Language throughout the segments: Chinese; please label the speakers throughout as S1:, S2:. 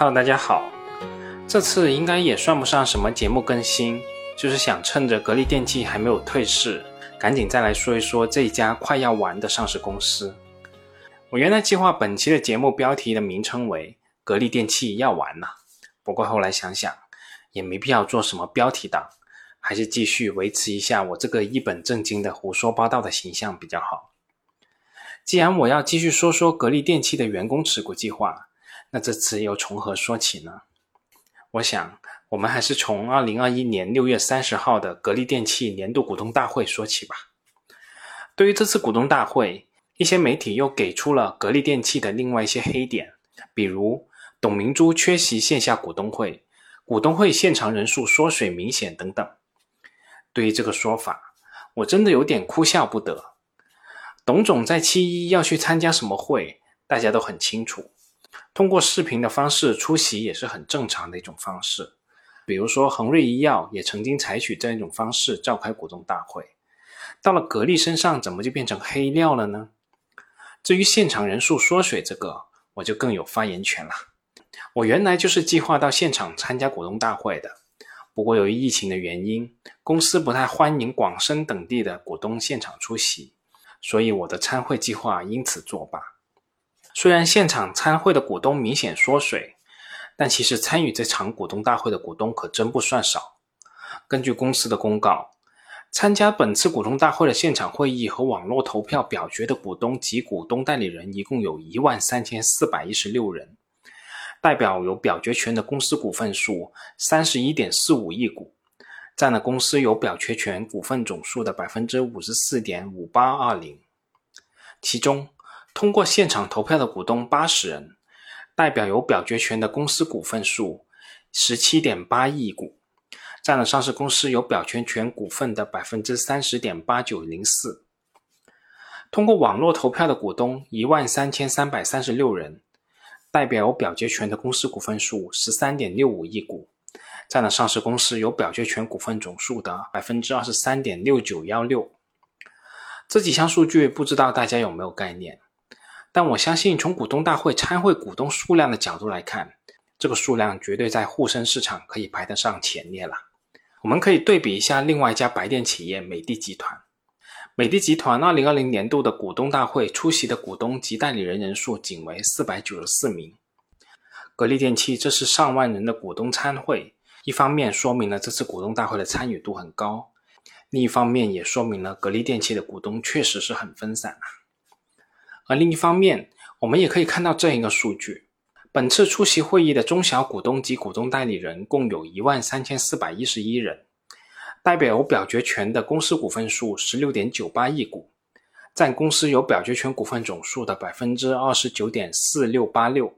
S1: Hello，大家好。这次应该也算不上什么节目更新，就是想趁着格力电器还没有退市，赶紧再来说一说这一家快要完的上市公司。我原来计划本期的节目标题的名称为“格力电器要完了”，不过后来想想，也没必要做什么标题党，还是继续维持一下我这个一本正经的胡说八道的形象比较好。既然我要继续说说格力电器的员工持股计划。那这次又从何说起呢？我想，我们还是从二零二一年六月三十号的格力电器年度股东大会说起吧。对于这次股东大会，一些媒体又给出了格力电器的另外一些黑点，比如董明珠缺席线下股东会，股东会现场人数缩水明显等等。对于这个说法，我真的有点哭笑不得。董总在七一要去参加什么会，大家都很清楚。通过视频的方式出席也是很正常的一种方式，比如说恒瑞医药也曾经采取这样一种方式召开股东大会。到了格力身上，怎么就变成黑料了呢？至于现场人数缩水这个，我就更有发言权了。我原来就是计划到现场参加股东大会的，不过由于疫情的原因，公司不太欢迎广深等地的股东现场出席，所以我的参会计划因此作罢。虽然现场参会的股东明显缩水，但其实参与这场股东大会的股东可真不算少。根据公司的公告，参加本次股东大会的现场会议和网络投票表决的股东及股东代理人一共有一万三千四百一十六人，代表有表决权的公司股份数三十一点四五亿股，占了公司有表决权股份总数的百分之五十四点五八二零，其中。通过现场投票的股东八十人，代表有表决权的公司股份数十七点八亿股，占了上市公司有表决权股份的百分之三十点八九零四。通过网络投票的股东一万三千三百三十六人，代表有表决权的公司股份数十三点六五亿股，占了上市公司有表决权股份总数的百分之二十三点六九幺六。这几项数据不知道大家有没有概念？但我相信，从股东大会参会股东数量的角度来看，这个数量绝对在沪深市场可以排得上前列了。我们可以对比一下另外一家白电企业美的集团。美的集团2020年度的股东大会出席的股东及代理人人数仅为494名。格力电器这是上万人的股东参会，一方面说明了这次股东大会的参与度很高，另一方面也说明了格力电器的股东确实是很分散啊。而另一方面，我们也可以看到这样一个数据：本次出席会议的中小股东及股东代理人共有一万三千四百一十一人，代表有表决权的公司股份数十六点九八亿股，占公司有表决权股份总数的百分之二十九点四六八六。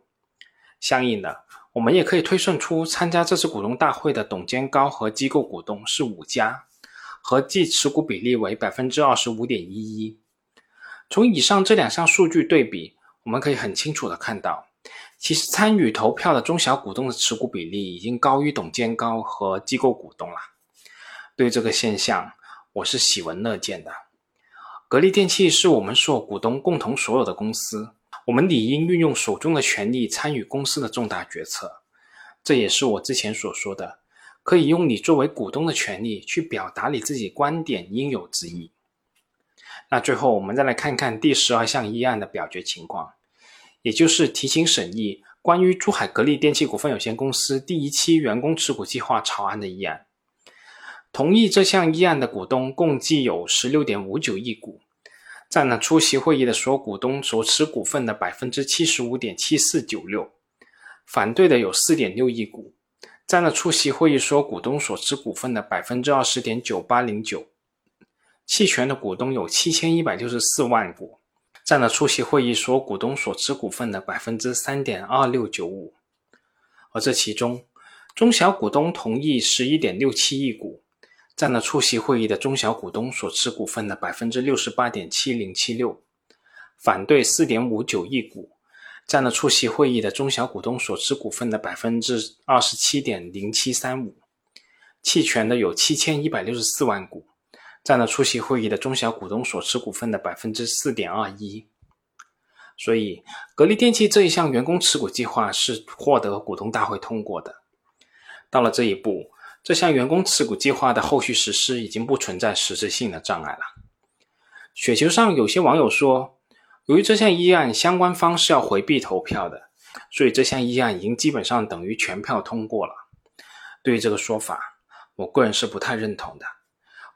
S1: 相应的，我们也可以推算出参加这次股东大会的董监高和机构股东是五家，合计持股比例为百分之二十五点一一。从以上这两项数据对比，我们可以很清楚的看到，其实参与投票的中小股东的持股比例已经高于董监高和机构股东了。对这个现象，我是喜闻乐见的。格力电器是我们所有股东共同所有的公司，我们理应运用手中的权力参与公司的重大决策。这也是我之前所说的，可以用你作为股东的权利去表达你自己观点应有之意。那最后，我们再来看看第十二项议案的表决情况，也就是提请审议关于珠海格力电器股份有限公司第一期员工持股计划草案的议案。同意这项议案的股东共计有十六点五九亿股，占了出席会议的所有股东所持股份的百分之七十五点七四九六。反对的有四点六亿股，占了出席会议所有股东所持股份的百分之二十点九八零九。弃权的股东有七千一百六十四万股，占了出席会议所股东所持股份的百分之三点二六九五。而这其中，中小股东同意十一点六七亿股，占了出席会议的中小股东所持股份的百分之六十八点七零七六。反对四点五九亿股，占了出席会议的中小股东所持股份的百分之二十七点零七三五。弃权的有七千一百六十四万股。占了出席会议的中小股东所持股份的百分之四点二一。所以格力电器这一项员工持股计划是获得股东大会通过的。到了这一步，这项员工持股计划的后续实施已经不存在实质性的障碍了。雪球上有些网友说，由于这项议案相关方是要回避投票的，所以这项议案已经基本上等于全票通过了。对于这个说法，我个人是不太认同的。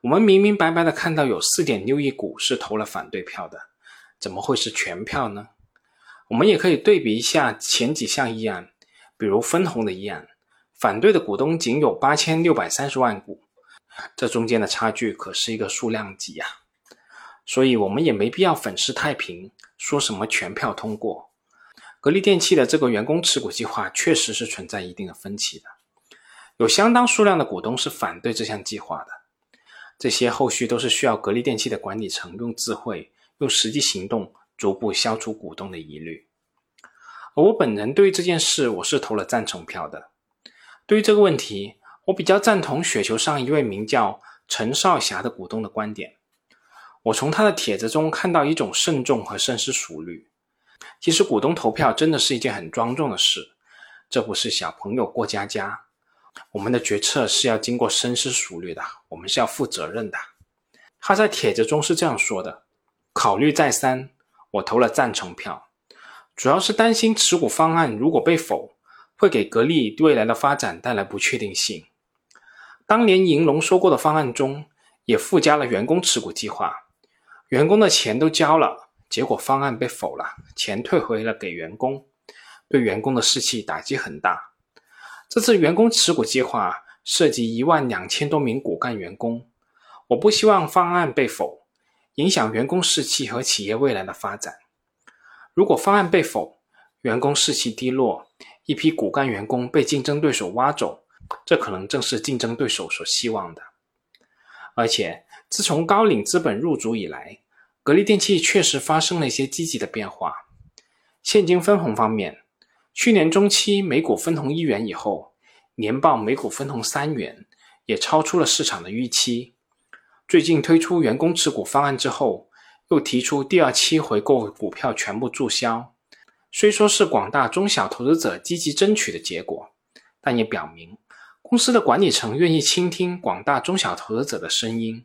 S1: 我们明明白白的看到有四点六亿股是投了反对票的，怎么会是全票呢？我们也可以对比一下前几项议案，比如分红的议案，反对的股东仅有八千六百三十万股，这中间的差距可是一个数量级呀。所以，我们也没必要粉饰太平，说什么全票通过。格力电器的这个员工持股计划确实是存在一定的分歧的，有相当数量的股东是反对这项计划的。这些后续都是需要格力电器的管理层用智慧、用实际行动逐步消除股东的疑虑。而我本人对于这件事，我是投了赞成票的。对于这个问题，我比较赞同雪球上一位名叫陈少霞的股东的观点。我从他的帖子中看到一种慎重和深思熟虑。其实股东投票真的是一件很庄重的事，这不是小朋友过家家。我们的决策是要经过深思熟虑的，我们是要负责任的。他在帖子中是这样说的：考虑再三，我投了赞成票，主要是担心持股方案如果被否，会给格力未来的发展带来不确定性。当年银龙说过的方案中也附加了员工持股计划，员工的钱都交了，结果方案被否了，钱退回了给员工，对员工的士气打击很大。这次员工持股计划涉及一万两千多名骨干员工，我不希望方案被否，影响员工士气和企业未来的发展。如果方案被否，员工士气低落，一批骨干员工被竞争对手挖走，这可能正是竞争对手所希望的。而且，自从高瓴资本入主以来，格力电器确实发生了一些积极的变化。现金分红方面。去年中期每股分红一元以后，年报每股分红三元，也超出了市场的预期。最近推出员工持股方案之后，又提出第二期回购股票全部注销。虽说是广大中小投资者积极争取的结果，但也表明公司的管理层愿意倾听广大中小投资者的声音。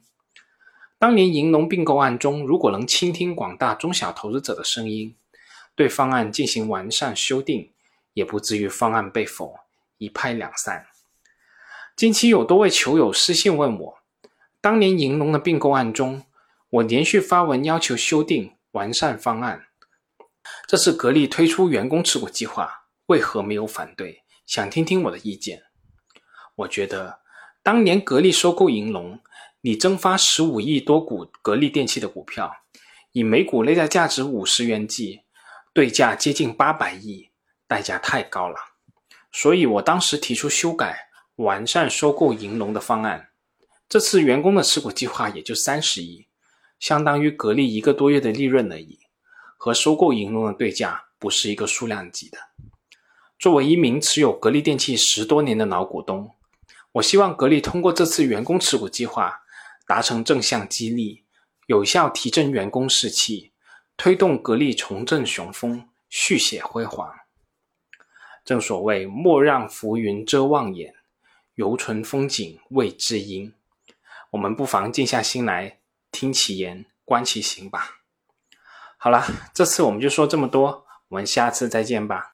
S1: 当年银龙并购案中，如果能倾听广大中小投资者的声音，对方案进行完善修订。也不至于方案被否，一拍两散。近期有多位球友私信问我，当年银龙的并购案中，我连续发文要求修订完善方案。这次格力推出员工持股计划，为何没有反对？想听听我的意见。我觉得，当年格力收购银龙，拟增发十五亿多股格力电器的股票，以每股内在价值五十元计，对价接近八百亿。代价太高了，所以我当时提出修改、完善收购银龙的方案。这次员工的持股计划也就三十亿，相当于格力一个多月的利润而已，和收购银龙的对价不是一个数量级的。作为一名持有格力电器十多年的老股东，我希望格力通过这次员工持股计划，达成正向激励，有效提振员工士气，推动格力重振雄风，续写辉煌。正所谓莫让浮云遮望眼，犹存风景未知音。我们不妨静下心来，听其言，观其行吧。好了，这次我们就说这么多，我们下次再见吧。